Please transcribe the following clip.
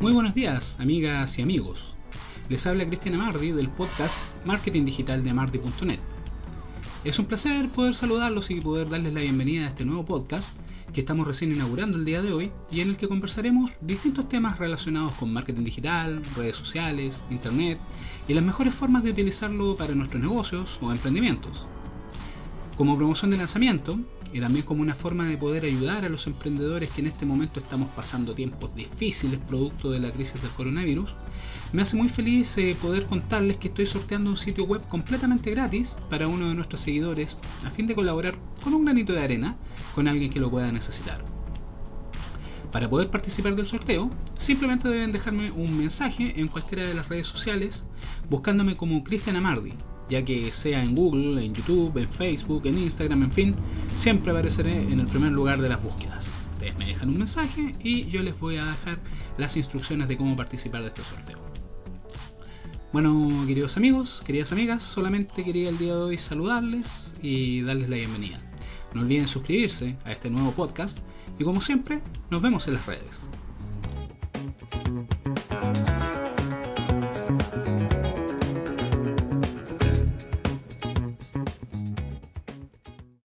Muy buenos días, amigas y amigos. Les habla Cristian Amardi del podcast Marketing Digital de Amardi.net. Es un placer poder saludarlos y poder darles la bienvenida a este nuevo podcast que estamos recién inaugurando el día de hoy y en el que conversaremos distintos temas relacionados con marketing digital, redes sociales, internet y las mejores formas de utilizarlo para nuestros negocios o emprendimientos. Como promoción de lanzamiento y también como una forma de poder ayudar a los emprendedores que en este momento estamos pasando tiempos difíciles producto de la crisis del coronavirus, me hace muy feliz eh, poder contarles que estoy sorteando un sitio web completamente gratis para uno de nuestros seguidores a fin de colaborar con un granito de arena con alguien que lo pueda necesitar. Para poder participar del sorteo, simplemente deben dejarme un mensaje en cualquiera de las redes sociales buscándome como Cristian Amardi, ya que sea en Google, en YouTube, en Facebook, en Instagram, en fin, siempre apareceré en el primer lugar de las búsquedas. Ustedes me dejan un mensaje y yo les voy a dejar las instrucciones de cómo participar de este sorteo. Bueno, queridos amigos, queridas amigas, solamente quería el día de hoy saludarles y darles la bienvenida. No olviden suscribirse a este nuevo podcast y como siempre, nos vemos en las redes.